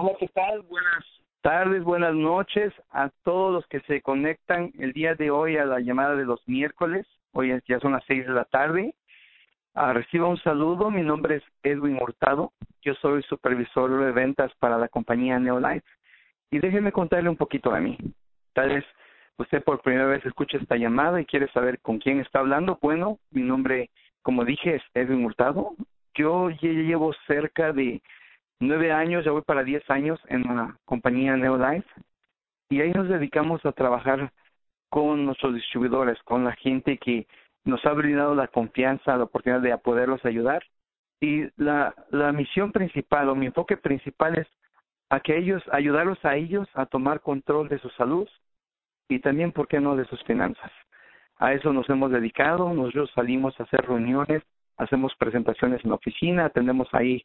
Hola, ¿qué tal? Buenas tardes, buenas noches a todos los que se conectan el día de hoy a la llamada de los miércoles. Hoy ya son las seis de la tarde. Ah, reciba un saludo. Mi nombre es Edwin Hurtado. Yo soy supervisor de ventas para la compañía Neolife. Y déjeme contarle un poquito de mí. Tal vez usted por primera vez escucha esta llamada y quiere saber con quién está hablando. Bueno, mi nombre, como dije, es Edwin Hurtado. Yo llevo cerca de nueve años, ya voy para diez años en la compañía Neolife y ahí nos dedicamos a trabajar con nuestros distribuidores, con la gente que nos ha brindado la confianza, la oportunidad de poderlos ayudar. Y la, la misión principal o mi enfoque principal es a que ellos, ayudarlos a ellos a tomar control de su salud y también, ¿por qué no?, de sus finanzas. A eso nos hemos dedicado, nosotros salimos a hacer reuniones, hacemos presentaciones en la oficina, tenemos ahí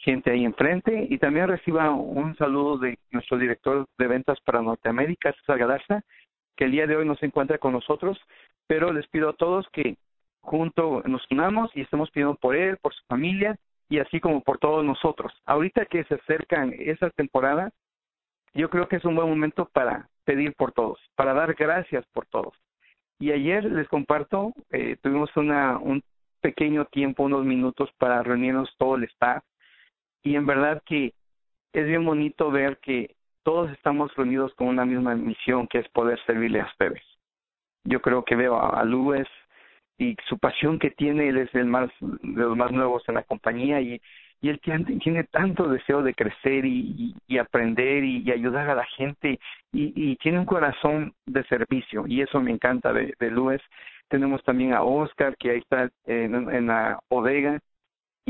gente ahí enfrente y también reciba un saludo de nuestro director de ventas para Norteamérica, César Galarza, que el día de hoy no se encuentra con nosotros, pero les pido a todos que junto nos unamos y estemos pidiendo por él, por su familia y así como por todos nosotros. Ahorita que se acercan esa temporada, yo creo que es un buen momento para pedir por todos, para dar gracias por todos. Y ayer les comparto, eh, tuvimos una, un pequeño tiempo, unos minutos para reunirnos todo el staff y en verdad que es bien bonito ver que todos estamos reunidos con una misma misión que es poder servirle a ustedes. Yo creo que veo a, Luis y su pasión que tiene, él es el más de los más nuevos en la compañía y, y él tiene, tiene tanto deseo de crecer y, y, aprender y, ayudar a la gente y, y, tiene un corazón de servicio y eso me encanta de, Luis. Tenemos también a Oscar que ahí está en, en la bodega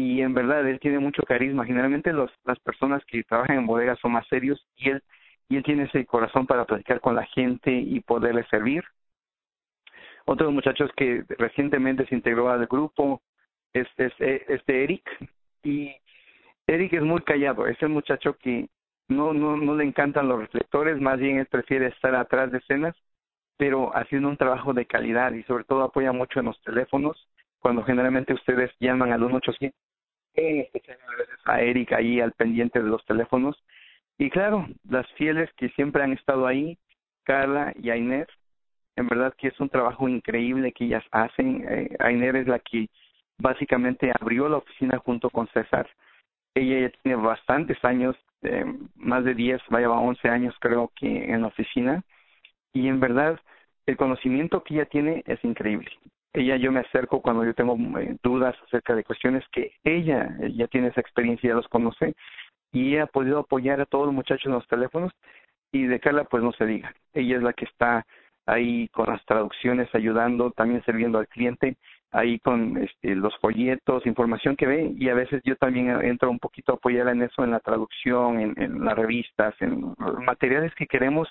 y en verdad él tiene mucho carisma. Generalmente los, las personas que trabajan en bodegas son más serios y él, y él tiene ese corazón para platicar con la gente y poderle servir. Otro muchachos que recientemente se integró al grupo es, es, es Eric y Eric es muy callado, es el muchacho que no, no, no le encantan los reflectores, más bien él prefiere estar atrás de escenas, pero haciendo un trabajo de calidad y sobre todo apoya mucho en los teléfonos cuando generalmente ustedes llaman al 1800, en especial a Erika ahí al pendiente de los teléfonos. Y claro, las fieles que siempre han estado ahí, Carla y Ainer, en verdad que es un trabajo increíble que ellas hacen. Eh, Ainer es la que básicamente abrió la oficina junto con César. Ella ya tiene bastantes años, eh, más de 10, vaya, 11 años creo que en la oficina. Y en verdad, el conocimiento que ella tiene es increíble ella yo me acerco cuando yo tengo eh, dudas acerca de cuestiones que ella ya tiene esa experiencia, ya los conoce y ha podido apoyar a todos los muchachos en los teléfonos y de Carla pues no se diga. Ella es la que está ahí con las traducciones ayudando, también sirviendo al cliente, ahí con este, los folletos, información que ve y a veces yo también entro un poquito a apoyarla en eso, en la traducción, en, las revistas, en materiales que queremos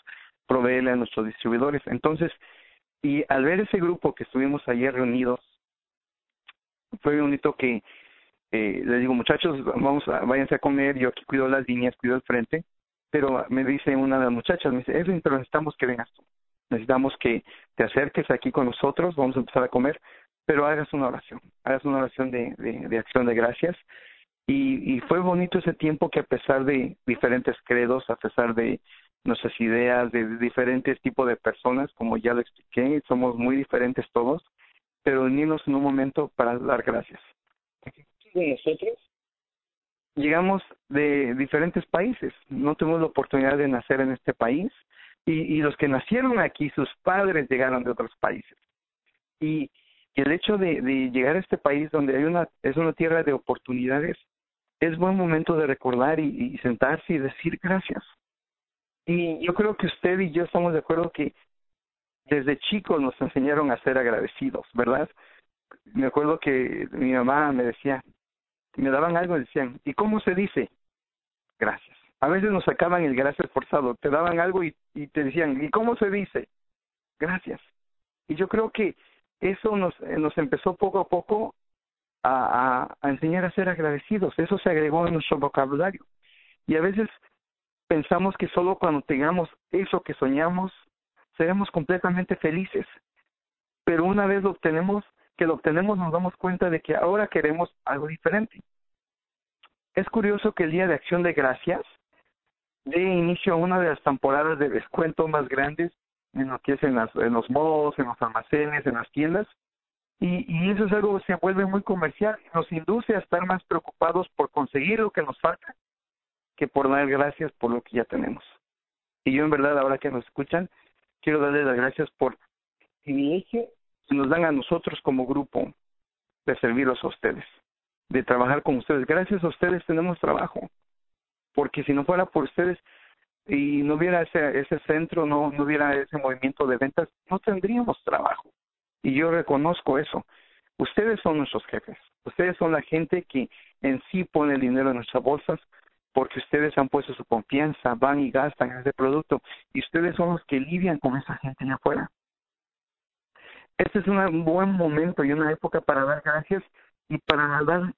proveerle a nuestros distribuidores. Entonces, y al ver ese grupo que estuvimos ayer reunidos, fue bonito que eh, les digo, muchachos, vamos a, váyanse a comer, yo aquí cuido las líneas, cuido el frente, pero me dice una de las muchachas, me dice, Edwin, pero necesitamos que vengas tú, necesitamos que te acerques aquí con nosotros, vamos a empezar a comer, pero hagas una oración, hagas una oración de, de, de acción de gracias. Y, y fue bonito ese tiempo que a pesar de diferentes credos, a pesar de nuestras ideas de diferentes tipos de personas, como ya lo expliqué, somos muy diferentes todos, pero unirnos en un momento para dar gracias. nosotros llegamos de diferentes países, no tuvimos la oportunidad de nacer en este país y, y los que nacieron aquí, sus padres llegaron de otros países. Y, el hecho de, de llegar a este país donde hay una, es una tierra de oportunidades, es buen momento de recordar y, y sentarse y decir gracias y yo creo que usted y yo estamos de acuerdo que desde chicos nos enseñaron a ser agradecidos, ¿verdad? Me acuerdo que mi mamá me decía, me daban algo y decían, ¿y cómo se dice? Gracias. A veces nos sacaban el gracias forzado, te daban algo y, te decían, ¿y cómo se dice? Gracias. Y yo creo que eso nos, nos empezó poco a poco a, a enseñar a ser agradecidos. Eso se agregó en nuestro vocabulario. Y a veces pensamos que solo cuando tengamos eso que soñamos, seremos completamente felices. Pero una vez lo obtenemos, que lo obtenemos, nos damos cuenta de que ahora queremos algo diferente. Es curioso que el Día de Acción de Gracias de inicio a una de las temporadas de descuento más grandes en lo que es en, las, en los modos, en los almacenes, en las tiendas. Y, y eso es algo que se vuelve muy comercial, nos induce a estar más preocupados por conseguir lo que nos falta que por dar gracias por lo que ya tenemos. Y yo en verdad, ahora que nos escuchan, quiero darles las gracias por el privilegio que nos dan a nosotros como grupo de servirlos a ustedes, de trabajar con ustedes. Gracias a ustedes tenemos trabajo, porque si no fuera por ustedes y no hubiera ese, ese centro, no, no hubiera ese movimiento de ventas, no tendríamos trabajo. Y yo reconozco eso. Ustedes son nuestros jefes, ustedes son la gente que en sí pone el dinero en nuestras bolsas, porque ustedes han puesto su confianza, van y gastan ese producto, y ustedes son los que lidian con esa gente allá afuera. Este es un buen momento y una época para dar gracias y para dar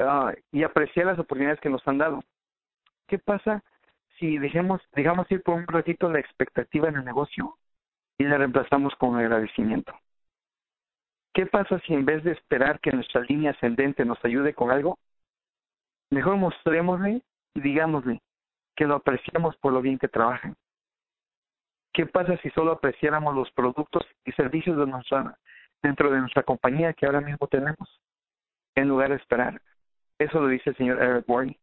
ah, y apreciar las oportunidades que nos han dado. ¿Qué pasa si dejemos, dejamos ir por un ratito la expectativa en el negocio y la reemplazamos con agradecimiento? ¿Qué pasa si en vez de esperar que nuestra línea ascendente nos ayude con algo, mejor mostrémosle y digámosle que lo apreciamos por lo bien que trabajan? ¿Qué pasa si solo apreciáramos los productos y servicios de nuestra, dentro de nuestra compañía que ahora mismo tenemos, en lugar de esperar? Eso lo dice el señor Eric Warren.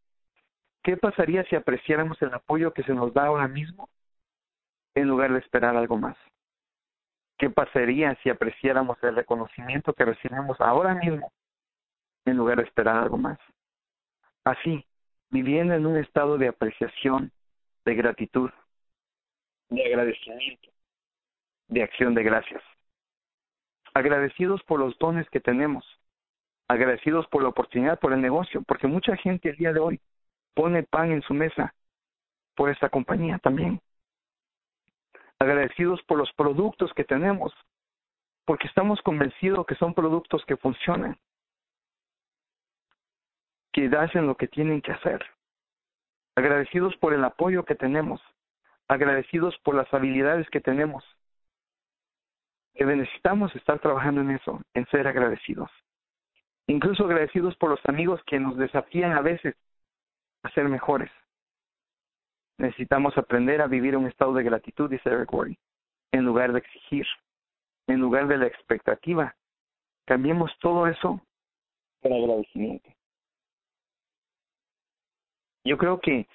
¿Qué pasaría si apreciáramos el apoyo que se nos da ahora mismo en lugar de esperar algo más? ¿Qué pasaría si apreciáramos el reconocimiento que recibimos ahora mismo en lugar de esperar algo más? Así, viviendo en un estado de apreciación, de gratitud, de agradecimiento, de acción de gracias. Agradecidos por los dones que tenemos, agradecidos por la oportunidad, por el negocio, porque mucha gente el día de hoy pone pan en su mesa por esta compañía también. Agradecidos por los productos que tenemos, porque estamos convencidos que son productos que funcionan, que hacen lo que tienen que hacer. Agradecidos por el apoyo que tenemos, agradecidos por las habilidades que tenemos. Que necesitamos estar trabajando en eso, en ser agradecidos. Incluso agradecidos por los amigos que nos desafían a veces a ser mejores. Necesitamos aprender a vivir un estado de gratitud, dice Eric en lugar de exigir, en lugar de la expectativa. Cambiemos todo eso por agradecimiento. Yo creo que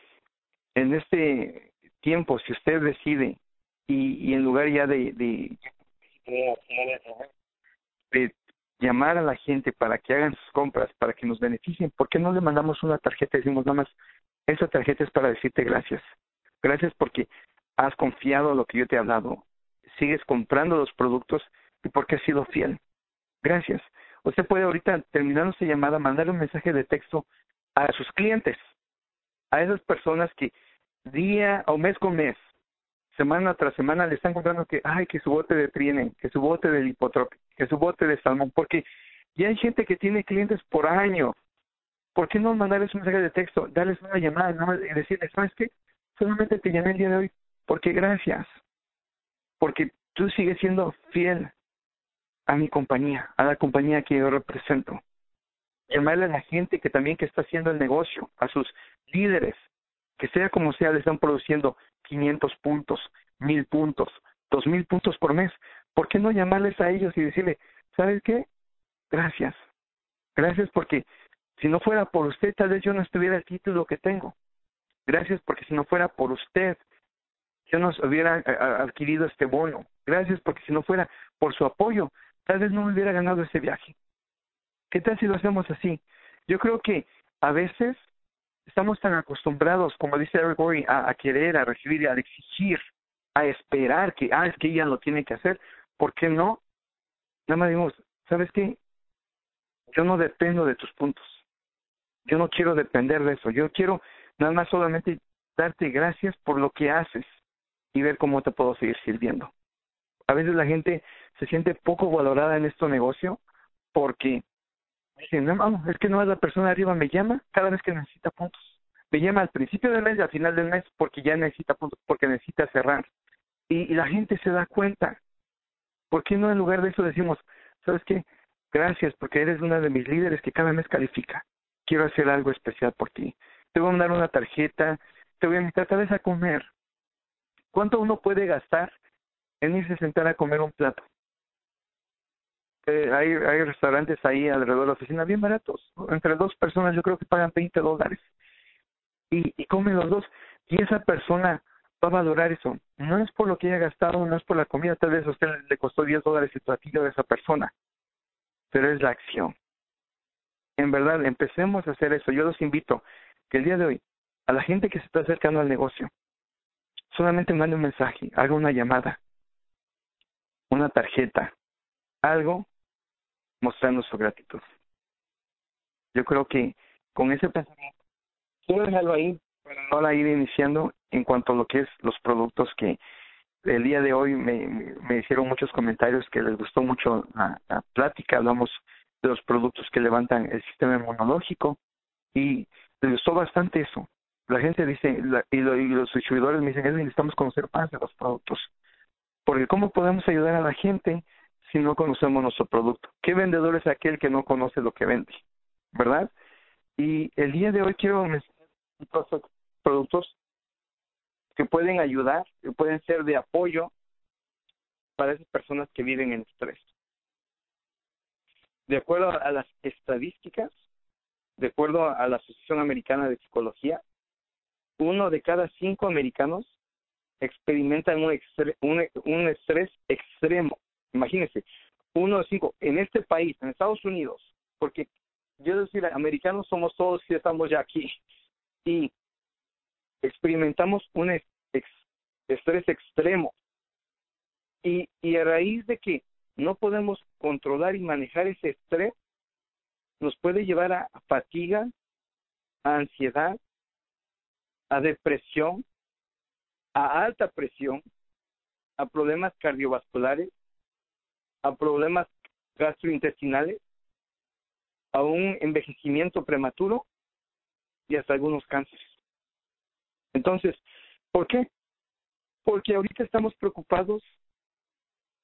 en este tiempo, si usted decide y, y en lugar ya de, de, llamar a la gente para que hagan sus compras, para que nos beneficien, ¿por qué no le mandamos una tarjeta y decimos nada más, esa tarjeta es para decirte gracias? Gracias porque has confiado en lo que yo te he hablado, sigues comprando los productos y porque has sido fiel. Gracias. Usted puede ahorita, terminando esa llamada, mandar un mensaje de texto a sus clientes, a esas personas que día o mes con mes, semana tras semana le están comprando que, ay, que su bote de trienen, que su bote de lipotrópico, que su bote de salmón, porque ya hay gente que tiene clientes por año. ¿Por qué no mandarles un mensaje de texto, darles una llamada y decirles, ¿sabes qué? Solamente te llamé el día de hoy porque gracias, porque tú sigues siendo fiel a mi compañía, a la compañía que yo represento. Llamarle a la gente que también que está haciendo el negocio, a sus líderes, que sea como sea, le están produciendo 500 puntos, 1000 puntos, 2000 puntos por mes. ¿Por qué no llamarles a ellos y decirle, ¿sabes qué? Gracias. Gracias porque si no fuera por usted, tal vez yo no estuviera el título que tengo. Gracias porque si no fuera por usted, yo no hubiera eh, adquirido este bono. Gracias porque si no fuera por su apoyo, tal vez no me hubiera ganado ese viaje. ¿Qué tal si lo hacemos así? Yo creo que a veces estamos tan acostumbrados, como dice Eric Gorey, a, querer, a recibir, a exigir, a esperar que, ah, es que ella lo tiene que hacer. ¿Por qué no? Nada más digamos, ¿sabes qué? Yo no dependo de tus puntos. Yo no quiero depender de eso. Yo quiero nada más solamente darte gracias por lo que haces y ver cómo te puedo seguir sirviendo. A veces la gente se siente poco valorada en este negocio porque Dicen, no, es que no es la persona arriba, me llama cada vez que necesita puntos. Me llama al principio del mes y al final del mes porque ya necesita puntos, porque necesita cerrar. Y, la gente se da cuenta. ¿Por qué no en lugar de eso decimos, sabes qué? Gracias porque eres una de mis líderes que cada mes califica. Quiero hacer algo especial por ti. Te voy a mandar una tarjeta te voy a invitar tal vez a comer. ¿Cuánto uno puede gastar en irse a sentar a comer un plato? Eh, hay, hay restaurantes ahí alrededor de la oficina bien baratos. Entre dos personas yo creo que pagan 20 dólares. Y, y comen los dos. Y esa persona va a valorar eso. No es por lo que haya gastado, no es por la comida. Tal vez a usted le costó 10 dólares el platillo de esa persona. Pero es la acción. En verdad, empecemos a hacer eso. Yo los invito que el día de hoy, a la gente que se está acercando al negocio, solamente mande un mensaje, haga una llamada, una tarjeta, algo mostrando su gratitud. Yo creo que con ese pensamiento, quiero dejarlo ahí para ahora ir iniciando en cuanto a lo que es los productos que el día de hoy me, me hicieron muchos comentarios que les gustó mucho la, plática, hablamos de los productos que levantan el sistema inmunológico y les gustó bastante eso. La gente dice, y, los distribuidores me dicen, necesitamos conocer más de los productos. Porque ¿cómo podemos ayudar a la gente si no conocemos nuestro producto? ¿Qué vendedor es aquel que no conoce lo que vende? ¿Verdad? Y el día de hoy quiero mencionar productos que pueden ayudar, que pueden ser de apoyo para esas personas que viven en estrés. De acuerdo a las estadísticas, de acuerdo a la Asociación Americana de Psicología, uno de cada cinco americanos experimentan un, un, estrés extremo. Imagínense, uno de cinco en este país, en Estados Unidos, porque yo decir, americanos somos todos y estamos ya aquí, y experimentamos un estrés extremo. Y, y a raíz de que no podemos controlar y manejar ese estrés, nos puede llevar a fatiga, a ansiedad, a depresión, a alta presión, a problemas cardiovasculares, a problemas gastrointestinales, a un envejecimiento prematuro y hasta algunos cánceres. Entonces, ¿por qué? Porque ahorita estamos preocupados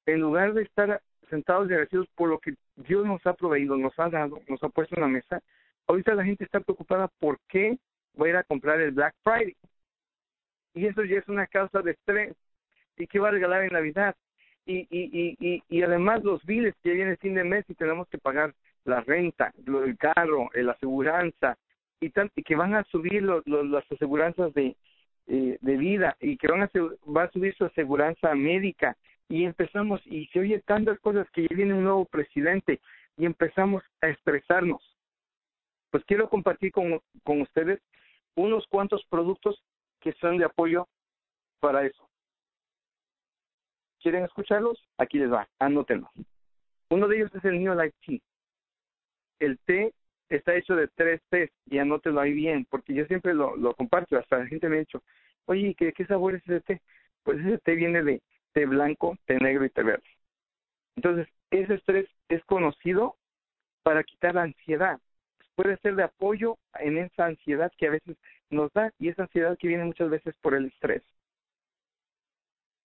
en lugar de estar sentados y agradecidos por lo que Dios nos ha proveído, nos ha dado, nos ha puesto en la mesa, ahorita la gente está preocupada por qué voy a ir a comprar el Black Friday. Y eso ya es una causa de estrés. ¿Y qué va a regalar en Navidad? Y, y, y, y, además los biles que viene el fin de mes y tenemos que pagar la renta, el carro, la aseguranza, y, que van a subir las aseguranzas de, eh, de vida y que van a, va a subir su aseguranza médica y empezamos y se oye tantas cosas que ya viene un nuevo presidente y empezamos a estresarnos. Pues quiero compartir con, con ustedes unos cuantos productos que son de apoyo para eso. ¿Quieren escucharlos? Aquí les va, anótenlo. Uno de ellos es el New Life Tea. El té está hecho de tres tés y anótenlo ahí bien, porque yo siempre lo, lo comparto, hasta la gente me ha dicho, oye, ¿qué, ¿qué sabor es ese té? Pues ese té viene de té blanco, té negro y té verde. Entonces, ese estrés es conocido para quitar la ansiedad. Puede ser de apoyo en esa ansiedad que a veces nos da y esa ansiedad que viene muchas veces por el estrés.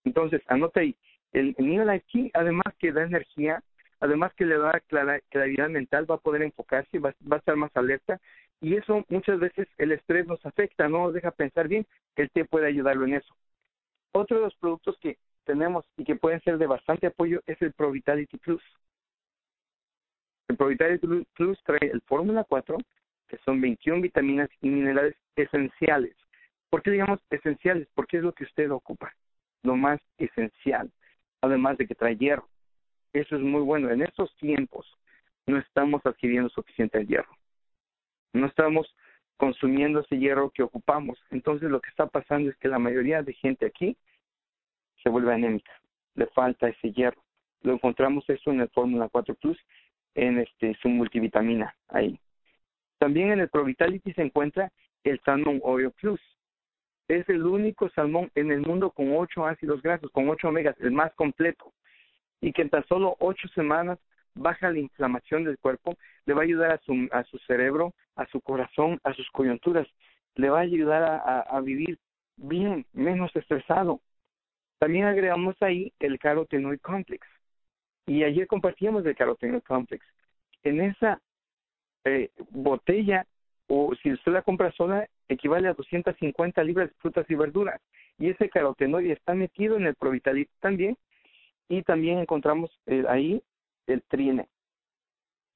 Entonces, anote ahí, el, el nivel aquí, además que da energía, además que le da claridad mental, va a poder enfocarse, va, va a estar más alerta y eso muchas veces el estrés nos afecta, no nos deja pensar bien, el té puede ayudarlo en eso. Otro de los productos que tenemos y que pueden ser de bastante apoyo es el Pro Vitality Plus. El Pro Vitality Plus trae el Fórmula 4, que son 21 vitaminas y minerales esenciales. ¿Por qué digamos esenciales? Porque es lo que usted ocupa, lo más esencial, además de que trae hierro. Eso es muy bueno. En estos tiempos no estamos adquiriendo suficiente hierro. No estamos consumiendo ese hierro que ocupamos. Entonces lo que está pasando es que la mayoría de gente aquí se vuelve anémica, le falta ese hierro. Lo encontramos eso en el Fórmula 4 Plus, en este su multivitamina ahí. También en el Provitality se encuentra el Salmon Oil Plus. Es el único salmón en el mundo con ocho ácidos grasos, con ocho omegas, el más completo. Y que en tan solo ocho semanas baja la inflamación del cuerpo, le va a ayudar a su, a su cerebro, a su corazón, a sus coyunturas, le va a ayudar a, a vivir bien, menos estresado. También agregamos ahí el carotenoid complex. Y ayer compartíamos el carotenoid complex. En esa eh, botella, o si usted la compra sola, equivale a 250 libras de frutas y verduras. Y ese carotenoide está metido en el Provitality también. Y también encontramos eh, ahí el triene.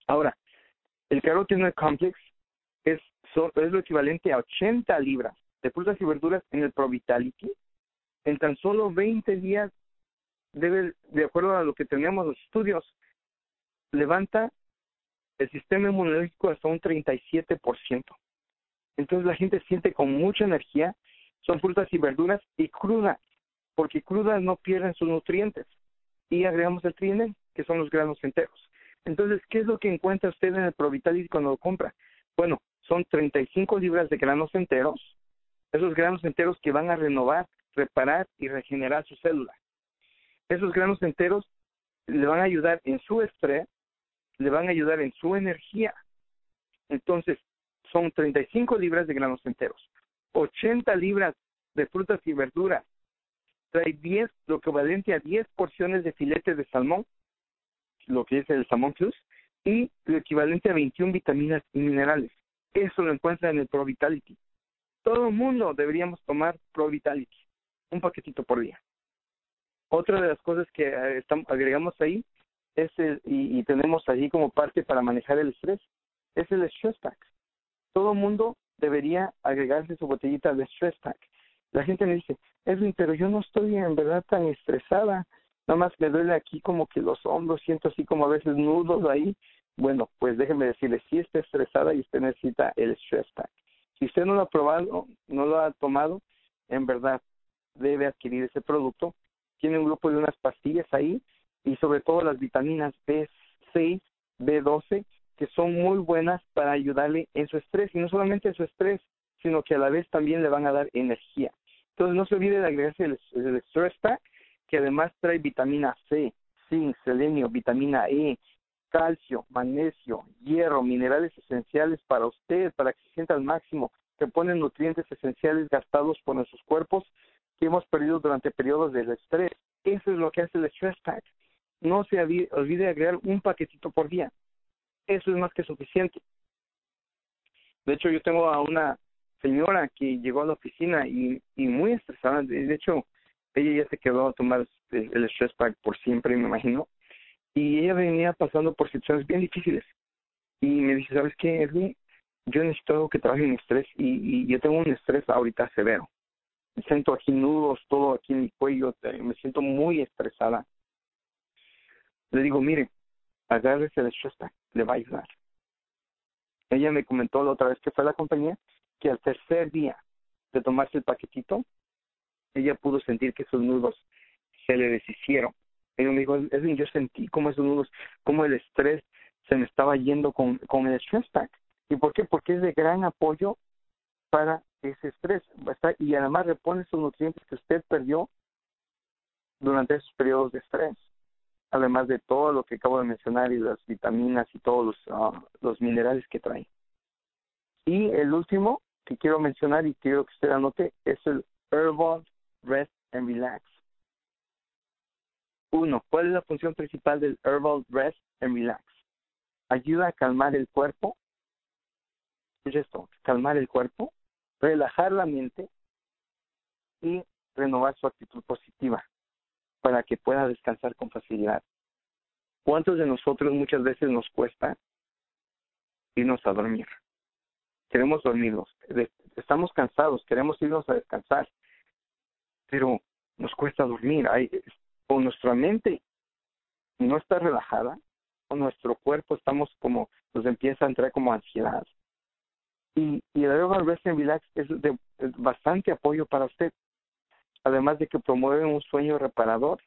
Ahora, el carotenoide complex es, es lo equivalente a 80 libras de frutas y verduras en el Provitality. En tan solo 20 días, debe, de acuerdo a lo que teníamos los estudios, levanta el sistema inmunológico hasta un 37%. Entonces la gente siente con mucha energía, son frutas y verduras y crudas, porque crudas no pierden sus nutrientes. Y agregamos el trienel, que son los granos enteros. Entonces, ¿qué es lo que encuentra usted en el Provitality cuando lo compra? Bueno, son 35 libras de granos enteros, esos granos enteros que van a renovar, reparar y regenerar su célula. Esos granos enteros le van a ayudar en su estrés, le van a ayudar en su energía. Entonces, son 35 libras de granos enteros, 80 libras de frutas y verduras, trae 10, lo equivalente a 10 porciones de filete de salmón, lo que es el salmón plus, y lo equivalente a 21 vitaminas y minerales. Eso lo encuentra en el Pro Vitality. Todo el mundo deberíamos tomar Pro Vitality, un paquetito por día. Otra de las cosas que eh, agregamos ahí es el, y, tenemos allí como parte para manejar el estrés, es el Stress Pack. Todo mundo debería agregarse su botellita de Stress Pack. La gente me dice, Edwin, pero yo no estoy en verdad tan estresada, nada más me duele aquí como que los hombros, siento así como a veces nudos ahí. Bueno, pues déjeme decirle, si está estresada y usted necesita el Stress Pack. Si usted no lo ha probado, no lo ha tomado, en verdad debe adquirir ese producto. Tiene un grupo de unas pastillas ahí y sobre todo las vitaminas B6, B12, que son muy buenas para ayudarle en su estrés, y no solamente en su estrés, sino que a la vez también le van a dar energía. Entonces no se olvide de agregarse el, Stress Pack, que además trae vitamina C, zinc, selenio, vitamina E, calcio, magnesio, hierro, minerales esenciales para usted, para que se sienta al máximo, que ponen nutrientes esenciales gastados por nuestros cuerpos que hemos perdido durante periodos de estrés. Eso es lo que hace el Stress Pack no se olvide de agregar un paquetito por día. Eso es más que suficiente. De hecho, yo tengo a una señora que llegó a la oficina y, y muy estresada. De hecho, ella ya se quedó a tomar el, stress pack por siempre, me imagino. Y ella venía pasando por situaciones bien difíciles. Y me dice, ¿sabes qué, Edwin? Yo necesito algo que trabaje en estrés y, y yo tengo un estrés ahorita severo. Me siento aquí nudos, todo aquí en mi cuello, me siento muy estresada le digo, mire, agárrese el Shostak, le va a ayudar. Ella me comentó la otra vez que fue a la compañía que al tercer día de tomarse el paquetito, ella pudo sentir que sus nudos se le deshicieron. Ella me dijo, Edwin, yo sentí como esos nudos, como el estrés se me estaba yendo con, con el stress ¿Y por qué? Porque es de gran apoyo para ese estrés. Y además repone esos nutrientes que usted perdió durante esos periodos de estrés además de todo lo que acabo de mencionar y las vitaminas y todos los, ah, los minerales que trae. Y el último que quiero mencionar y quiero que usted anote es el Herbal Rest and Relax. Uno, ¿cuál es la función principal del Herbal Rest and Relax? Ayuda a calmar el cuerpo. Es esto, calmar el cuerpo, relajar la mente y renovar su actitud positiva para que pueda descansar con facilidad. ¿Cuántos de nosotros muchas veces nos cuesta irnos a dormir? Queremos dormirnos, estamos cansados, queremos irnos a descansar, pero nos cuesta dormir. Hay, o nuestra mente no está relajada, o nuestro cuerpo estamos como, nos empieza a entrar como ansiedad. Y, y el Rest and Relax es de bastante apoyo para usted además de que promueve un sueño reparador.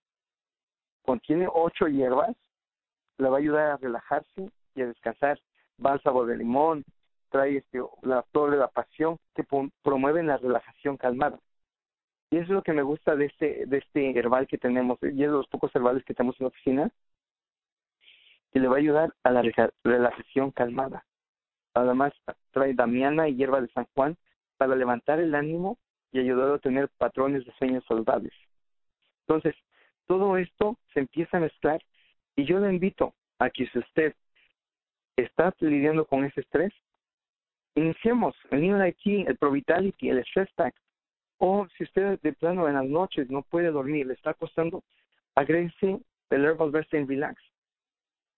Contiene ocho hierbas, le va a ayudar a relajarse y a descansar. Bálsamo de limón, trae este, la flor de la pasión, que promueve la relajación calmada. Y eso es lo que me gusta de este, de este herbal que tenemos, y es de los pocos herbales que tenemos en la oficina, que le va a ayudar a la relajación calmada. Además, trae damiana y hierba de San Juan para levantar el ánimo y ayudar a tener patrones de sueños saludables. Entonces, todo esto se empieza a mezclar y yo le invito a que si usted está lidiando con ese estrés, iniciemos el New el Provitality, el Stress Pack. O si usted de plano en las noches no puede dormir, le está costando, agrese el Herbal Rest and Relax.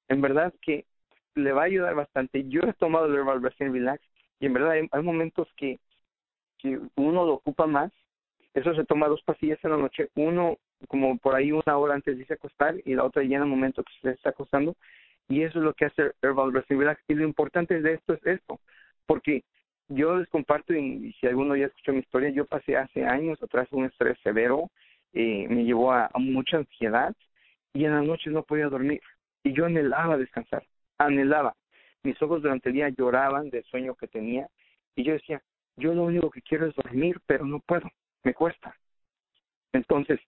En verdad que le va a ayudar bastante. Yo he tomado el Herbal Rest Relax y en verdad hay momentos que, que uno lo ocupa más. Eso se toma dos pastillas en la noche, uno como por ahí una hora antes de irse a acostar y la otra ya en el momento que se está acostando. Y eso es lo que hace Herbal Relax. Y lo importante de esto es esto, porque yo les comparto, y, si alguno ya escuchó mi historia, yo pasé hace años atrás un estrés severo, eh, me llevó a, mucha ansiedad y en las noches no podía dormir. Y yo anhelaba descansar, anhelaba. Mis ojos durante el día lloraban del sueño que tenía y yo decía, yo lo único que quiero es dormir, pero no puedo, me cuesta. Entonces,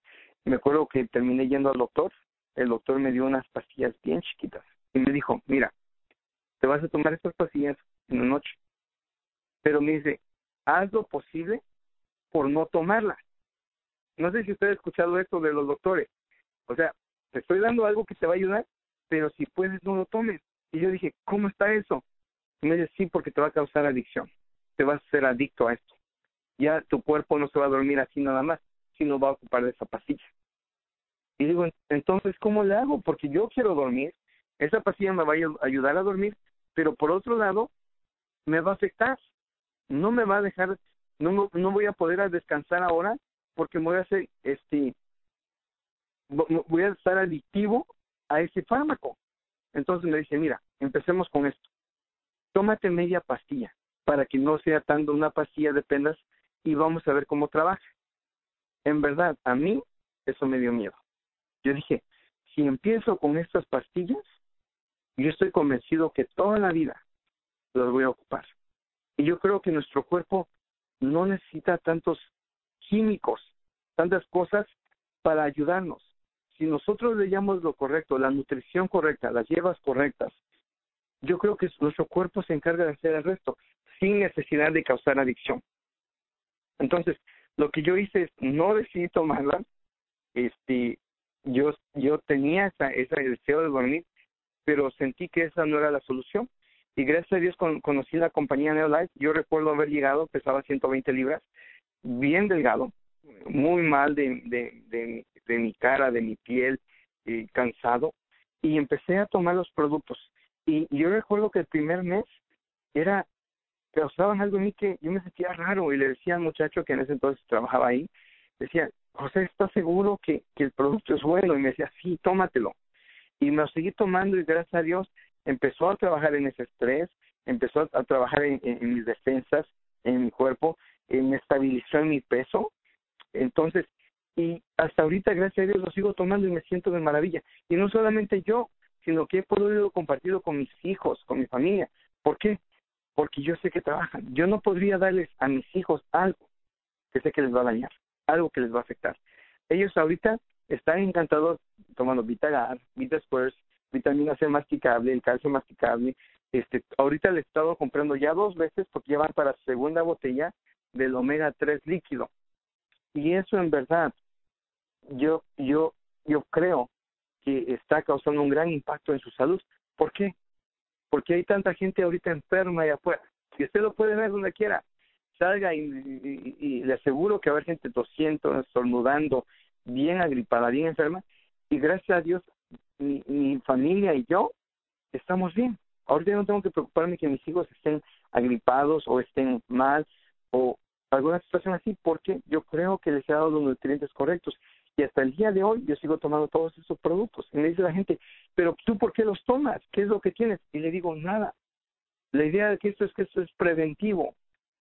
me acuerdo que terminé yendo al doctor, el doctor me dio unas pastillas bien chiquitas y me dijo, mira, te vas a tomar estas pastillas en la noche pero me dice, haz lo posible por no tomarla. No sé si usted ha escuchado esto de los doctores. O sea, te estoy dando algo que te va a ayudar, pero si puedes no lo tomes. Y yo dije, ¿cómo está eso? Y me dice, sí, porque te va a causar adicción. Te vas a ser adicto a esto. Ya tu cuerpo no se va a dormir así nada más, sino va a ocupar de esa pastilla. Y digo, entonces, ¿cómo le hago? Porque yo quiero dormir, esa pastilla me va a ayudar a dormir, pero por otro lado, me va a afectar no me va a dejar, no, no voy a poder descansar ahora porque me voy a hacer, este, voy a estar adictivo a ese fármaco. Entonces me dice, mira, empecemos con esto. Tómate media pastilla para que no sea tanto una pastilla de penas y vamos a ver cómo trabaja. En verdad, a mí eso me dio miedo. Yo dije, si empiezo con estas pastillas, yo estoy convencido que toda la vida las voy a ocupar. Y yo creo que nuestro cuerpo no necesita tantos químicos, tantas cosas para ayudarnos. Si nosotros le llamamos lo correcto, la nutrición correcta, las hierbas correctas, yo creo que nuestro cuerpo se encarga de hacer el resto sin necesidad de causar adicción. Entonces, lo que yo hice es no decidí tomarla, este, yo, yo tenía esa, ese deseo de dormir, pero sentí que esa no era la solución y gracias a Dios conocí la compañía Neolife. Yo recuerdo haber llegado, pesaba 120 libras, bien delgado, muy mal de, de, de, mi cara, de mi piel, cansado, y empecé a tomar los productos. Y yo recuerdo que el primer mes era, causaban algo en mí que yo me sentía raro y le decía al muchacho que en ese entonces trabajaba ahí, decía, José, ¿estás seguro que, que el producto es bueno? Y me decía, sí, tómatelo. Y me lo seguí tomando y gracias a Dios empezó a trabajar en ese estrés, empezó a, trabajar en, mis defensas, en mi cuerpo, me estabilizó en mi peso. Entonces, y hasta ahorita, gracias a Dios, lo sigo tomando y me siento de maravilla. Y no solamente yo, sino que he podido compartirlo con mis hijos, con mi familia. ¿Por qué? Porque yo sé que trabajan. Yo no podría darles a mis hijos algo que sé que les va a dañar, algo que les va a afectar. Ellos ahorita están encantados tomando Vitagar, Vita Squares, vitamina C masticable, el calcio masticable. Este, ahorita le he estado comprando ya dos veces porque ya van para segunda botella del omega 3 líquido. Y eso en verdad, yo, yo, yo creo que está causando un gran impacto en su salud. ¿Por qué? Porque hay tanta gente ahorita enferma allá afuera. Y usted lo puede ver donde quiera. Salga y, y, le aseguro que va a haber gente tosiendo, estornudando, bien agripada, bien enferma. Y gracias a Dios mi, mi familia y yo estamos bien. Ahorita no tengo que preocuparme que mis hijos estén agripados o estén mal o alguna situación así porque yo creo que les he dado los nutrientes correctos. Y hasta el día de hoy yo sigo tomando todos esos productos. Y me dice la gente, pero tú por qué los tomas? ¿Qué es lo que tienes? Y le digo, nada. La idea de que esto es que esto es preventivo.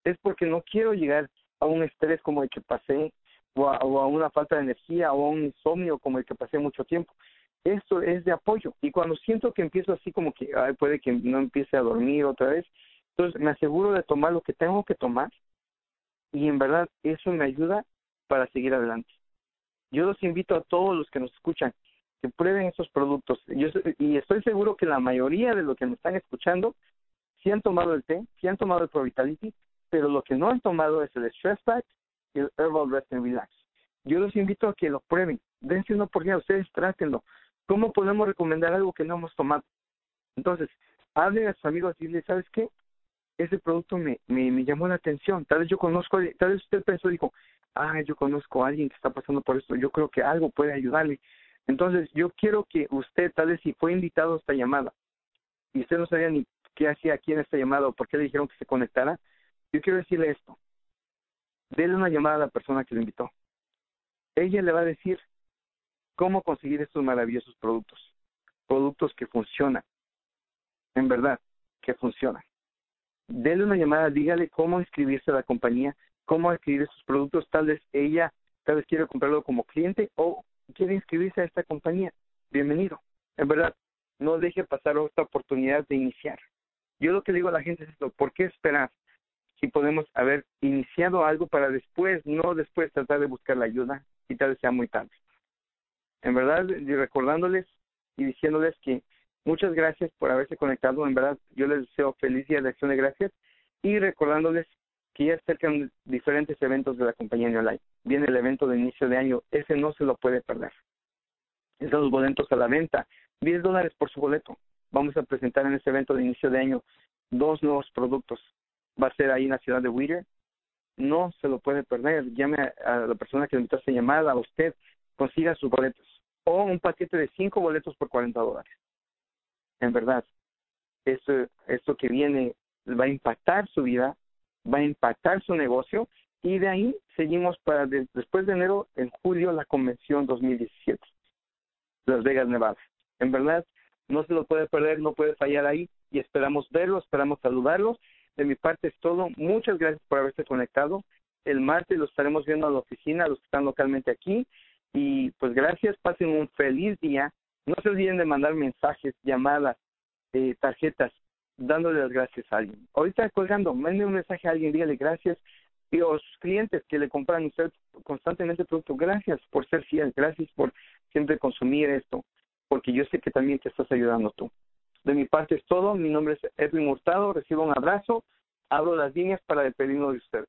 Es porque no quiero llegar a un estrés como el que pasé o a, o a una falta de energía o a un insomnio como el que pasé mucho tiempo esto es de apoyo. Y cuando siento que empiezo así como que puede que no empiece a dormir otra vez, entonces me aseguro de tomar lo que tengo que tomar y en verdad eso me ayuda para seguir adelante. Yo los invito a todos los que nos escuchan que prueben estos productos. Yo, y estoy seguro que la mayoría de los que me están escuchando sí han tomado el té, sí han tomado el Pro Vitality, pero lo que no han tomado es el Stress Pack y el Herbal Rest and Relax. Yo los invito a que lo prueben. Dense una oportunidad, ustedes trátenlo. ¿Cómo podemos recomendar algo que no hemos tomado? Entonces, hablen a sus amigos y les, ¿sabes qué? ese producto me, me, me llamó la atención. Tal vez yo conozco, tal vez usted pensó, dijo, ah, yo conozco a alguien que está pasando por esto, yo creo que algo puede ayudarle. Entonces, yo quiero que usted, tal vez si fue invitado a esta llamada, y usted no sabía ni qué hacía aquí en esta llamada o por qué le dijeron que se conectara, yo quiero decirle esto. Dele una llamada a la persona que lo invitó. Ella le va a decir cómo conseguir estos maravillosos productos. Productos que funcionan. En verdad, que funcionan. Dele una llamada, dígale cómo inscribirse a la compañía, cómo adquirir estos productos. Tal vez ella, tal vez quiere comprarlo como cliente o quiere inscribirse a esta compañía. Bienvenido. En verdad, no deje pasar esta oportunidad de iniciar. Yo lo que digo a la gente es esto, ¿por qué esperar? Si podemos haber iniciado algo para después, no después tratar de buscar la ayuda y tal vez sea muy tarde. En verdad, recordándoles y diciéndoles que muchas gracias por haberse conectado. En verdad, yo les deseo feliz día de acción de gracias y recordándoles que ya acercan diferentes eventos de la compañía Online. Viene el evento de inicio de año, ese no se lo puede perder. Están los boletos a la venta, 10 dólares por su boleto. Vamos a presentar en ese evento de inicio de año dos nuevos productos. Va a ser ahí en la ciudad de Whittier. No se lo puede perder. Llame a, la persona que le invitó a llamada, a usted, consiga sus boletos. O un paquete de cinco boletos por 40 dólares. En verdad, esto, esto que viene va a impactar su vida, va a impactar su negocio y de ahí seguimos para después de enero, en julio, la convención 2017, Las Vegas, Nevada. En verdad, no se lo puede perder, no puede fallar ahí y esperamos verlos, esperamos saludarlos. De mi parte es todo. Muchas gracias por haberse conectado. El martes los estaremos viendo a la oficina, los que están localmente aquí. Y pues gracias, pasen un feliz día. No se olviden de mandar mensajes, llamadas, eh, tarjetas, dándole las gracias a alguien. Ahorita colgando, mande un mensaje a alguien, dígale gracias. Y sus clientes que le compran usted constantemente producto, gracias por ser fiel, gracias por siempre consumir esto porque yo sé que también te estás ayudando tú. De mi parte es todo. Mi nombre es Edwin Hurtado. Recibo un abrazo. Abro las líneas para despedirnos de ustedes.